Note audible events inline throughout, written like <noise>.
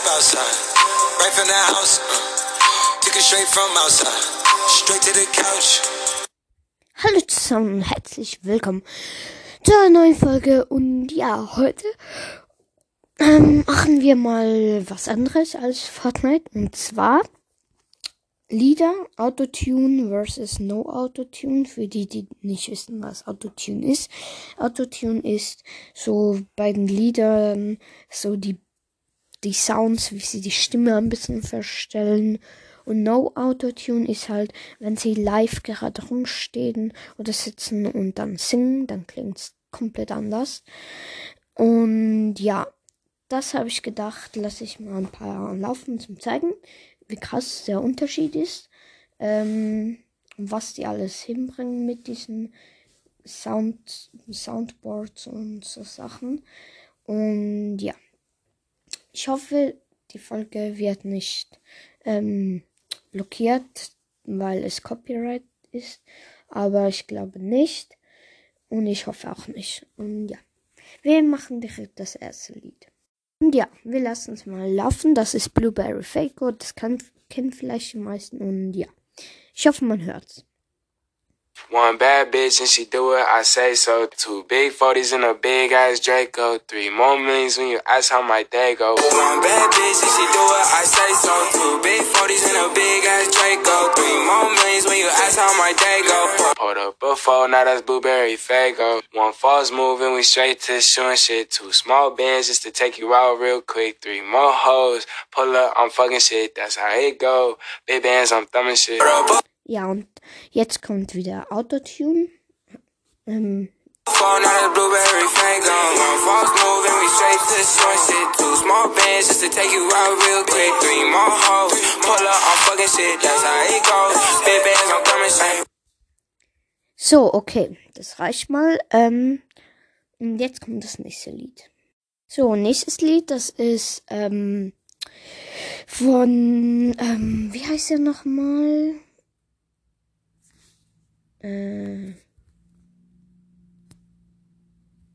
sleep outside. Right from the house, uh, took it straight from outside. Straight to the couch. Hallo zusammen herzlich willkommen zu einer neuen Folge. Und ja, heute ähm, machen wir mal was anderes als Fortnite. Und zwar Lieder, Autotune versus No Autotune. Für die, die nicht wissen, was Autotune ist. Autotune ist so bei den Liedern so die, die Sounds, wie sie die Stimme ein bisschen verstellen. Und No Autotune ist halt, wenn sie live gerade rumstehen oder sitzen und dann singen, dann klingt es komplett anders. Und ja, das habe ich gedacht, lasse ich mal ein paar laufen zum zeigen wie krass der Unterschied ist. Ähm, was die alles hinbringen mit diesen Sound, Soundboards und so Sachen. Und ja, ich hoffe, die Folge wird nicht ähm, blockiert, weil es Copyright ist. Aber ich glaube nicht. Und ich hoffe auch nicht. Und ja, wir machen direkt das erste Lied. Und ja, wir lassen es mal laufen. Das ist Blueberry Fake Das kann, kennen vielleicht die meisten. Und ja, ich hoffe, man hört's. One bad bitch and she do it, I say so. Two big 40s and a big ass Draco. Three more millions when you ask how my day go. One bad bitch and she do it, I say so. Two big 40s and a big ass Draco. Three more millions when you ask how my day go. Hold up before, now that's Blueberry Fago. One false move and we straight to shooting shit. Two small bands just to take you out real quick. Three more hoes, pull up, I'm fucking shit. That's how it go. Big bands, I'm thumbing shit. Ja, und jetzt kommt wieder Autotune. Ähm, so, okay, das reicht mal. Ähm, und jetzt kommt das nächste Lied. So, nächstes Lied, das ist ähm, von, ähm, wie heißt der nochmal? Äh.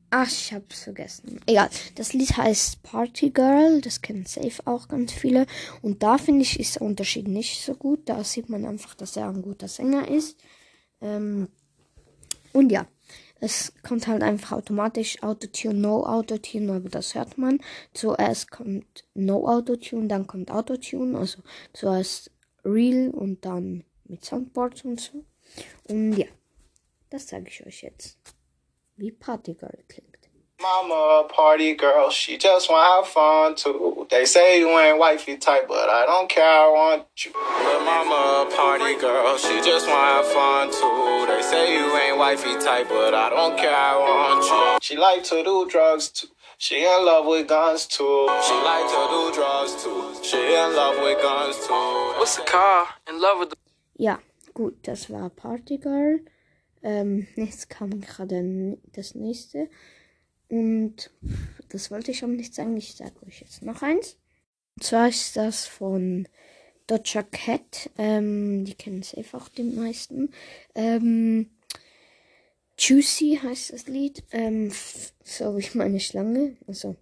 Ach, ich hab's vergessen. Egal. Das Lied heißt Party Girl. Das kennen safe auch ganz viele. Und da finde ich, ist der Unterschied nicht so gut. Da sieht man einfach, dass er ein guter Sänger ist. Ähm, und ja. Es kommt halt einfach automatisch Autotune, No Autotune, aber das hört man. Zuerst kommt No Autotune, dann kommt Autotune. Also zuerst Real und dann mit Soundboards und so. Und ja, das zeige ich euch jetzt, wie Party Girl klingt. Mama, party girl, she just wanna have fun too. They say you ain't wifey type, but I don't care, I want you. But mama, party girl, she just wanna have fun too. They say you ain't wifey type, but I don't care, I want you. She like to do drugs too. She in love with guns too. She like to do drugs too. She in love with guns too. What's the car? In love with the Ja, gut, das war Party Girl. Ähm, <laughs> jetzt kam gerade das nächste. Und das wollte ich auch nicht sagen. Ich sage euch jetzt noch eins. Und zwar ist das von Doja Cat. Ähm, die kennen safe auch die meisten. Ähm, Juicy heißt das Lied. Ähm, so wie <laughs> meine Schlange. Also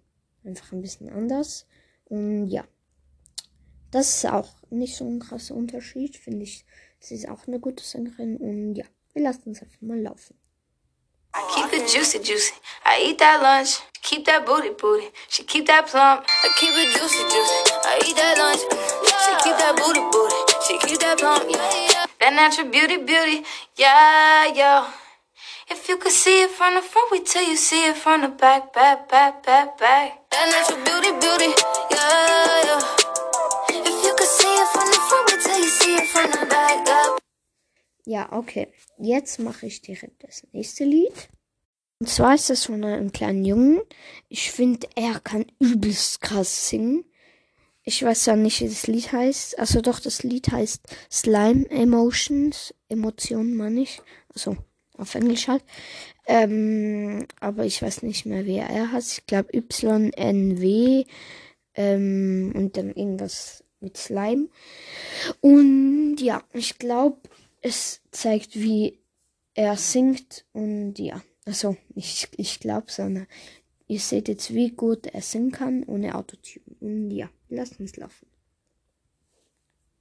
einfach ein bisschen anders. Und ja. Das ist auch nicht so ein krasser Unterschied, finde ich. Sie ist auch eine gute Sängerin und ja, wir lassen es einfach mal laufen. I keep it juicy, juicy. I eat that lunch, keep that booty, booty. She keep that plump. I keep it juicy, juicy. I eat that lunch, she keep that booty, booty. She keep that plump, yeah. That natural beauty, beauty, yeah, yo. If you could see it from the front, we tell you see it from the back, back, back, back, back. That natural beauty, beauty, yeah, yo. Ja, okay. Jetzt mache ich direkt das nächste Lied. Und zwar ist das von einem kleinen Jungen. Ich finde, er kann übelst krass singen. Ich weiß ja nicht, wie das Lied heißt. Also doch, das Lied heißt Slime Emotions. Emotionen meine ich. Also auf Englisch halt. Ähm, aber ich weiß nicht mehr, wer er heißt. Ich glaube YNW. Ähm, und dann irgendwas mit Slime. Und ja, ich glaube, es zeigt, wie er singt. Und ja, also ich, ich glaube, sondern ihr seht jetzt, wie gut er singen kann ohne Autotune. Und ja, lasst uns laufen.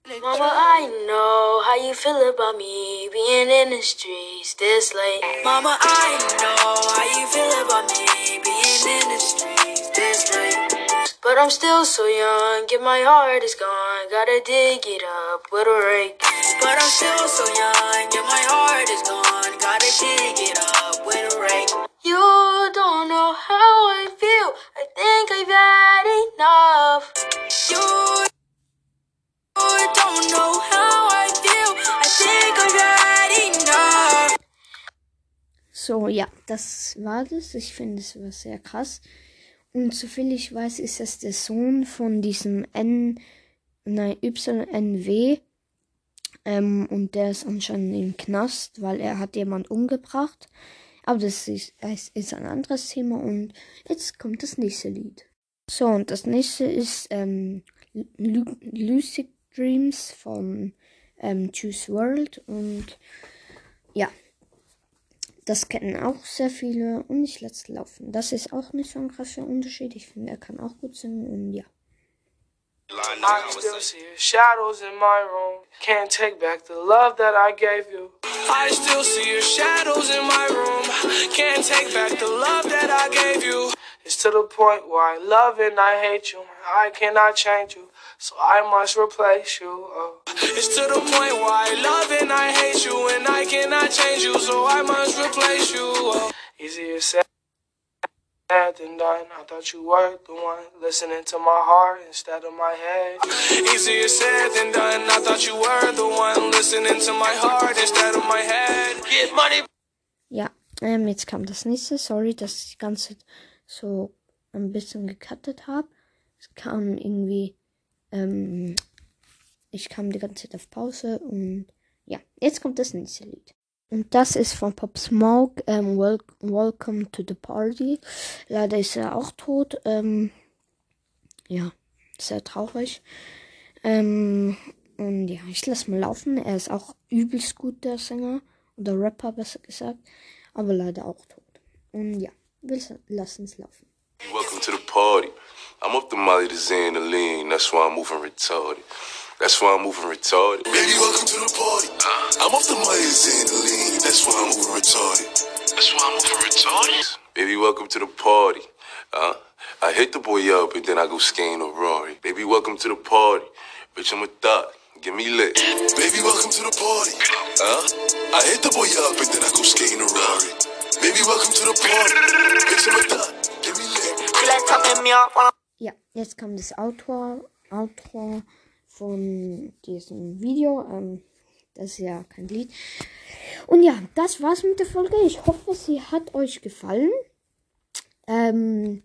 Mama, I know how you feel about me being in the streets this late. Mama, I know how you feel about me being in the streets this late. But I'm still so young, and my heart is gone. Gotta dig it up with a rake. But I'm still so young, and my heart is gone. Gotta dig it up with a rake. You don't know how I feel. I think I've had enough. You you don't know how I feel. I think I've had enough. So, ja, das war das. Ich finde, es war sehr krass. Und soviel ich weiß, ist das der Sohn von diesem N, nein, YNW. Ähm, und der ist anscheinend im Knast, weil er hat jemand umgebracht. Aber das ist, das ist ein anderes Thema und jetzt kommt das nächste Lied. So, und das nächste ist ähm, Lu Lucid Dreams von ähm, Choose World und ja, das kennen auch sehr viele und ich lasse laufen. Das ist auch nicht so ein krasser Unterschied. Ich finde, er kann auch gut singen und ja. I still see your shadows in my room. Can't take back the love that I gave you. I still see your shadows in my room. Can't take back the love that I gave you. It's to the point where I love and I hate you. I cannot change you, so I must replace you. Oh. It's to the point where I love and I hate you, and I cannot change you, so I must replace you. Oh. Easier said than done. I thought you were the one listening to my heart instead of my head. Easier said than done. I thought you were the one listening to my heart instead of my head. Get money. Ja, ähm, jetzt kam das nächste. Sorry, dass ich die ganze Zeit so ein bisschen gecuttet habe. Es kam irgendwie, ähm, ich kam die ganze Zeit auf Pause und ja, jetzt kommt das nächste Lied. Und das ist von Pop Smoke, ähm, Wel Welcome to the Party. Leider ist er auch tot. Ähm, ja, sehr traurig. Ähm, und ja, ich lasse mal laufen. Er ist auch übelst gut, der Sänger. Oder Rapper, besser gesagt. Aber leider auch tot. Und ja, wir lassen es laufen. Welcome to the party. I'm up to Molly to Zan to lean. That's why I'm moving retarded. That's why I'm moving retarded. Baby, welcome to the party. I'm up to Molly to Zan to lean. That's why I'm moving retarded. That's why I'm moving retarded. Baby, welcome to the party. Uh, I hit the boy up and then I go skating a Rory. Baby, welcome to the party. Bitch, I'm a thot. Get me lit. Baby, welcome to the party. Uh, I hit the boy up and then I go skating a Rory. Baby, welcome to the party. Bitch, I'm a thot. Get me lit. Ja, jetzt kommt das Outro, Outro von diesem Video. Ähm, das ist ja kein Lied. Und ja, das war's mit der Folge. Ich hoffe, sie hat euch gefallen. Ähm,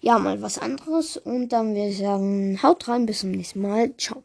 ja, mal was anderes. Und dann würde ich sagen, haut rein, bis zum nächsten Mal. Ciao.